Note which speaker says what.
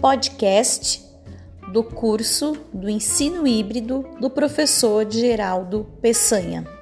Speaker 1: podcast do curso do ensino híbrido do professor Geraldo Peçanha.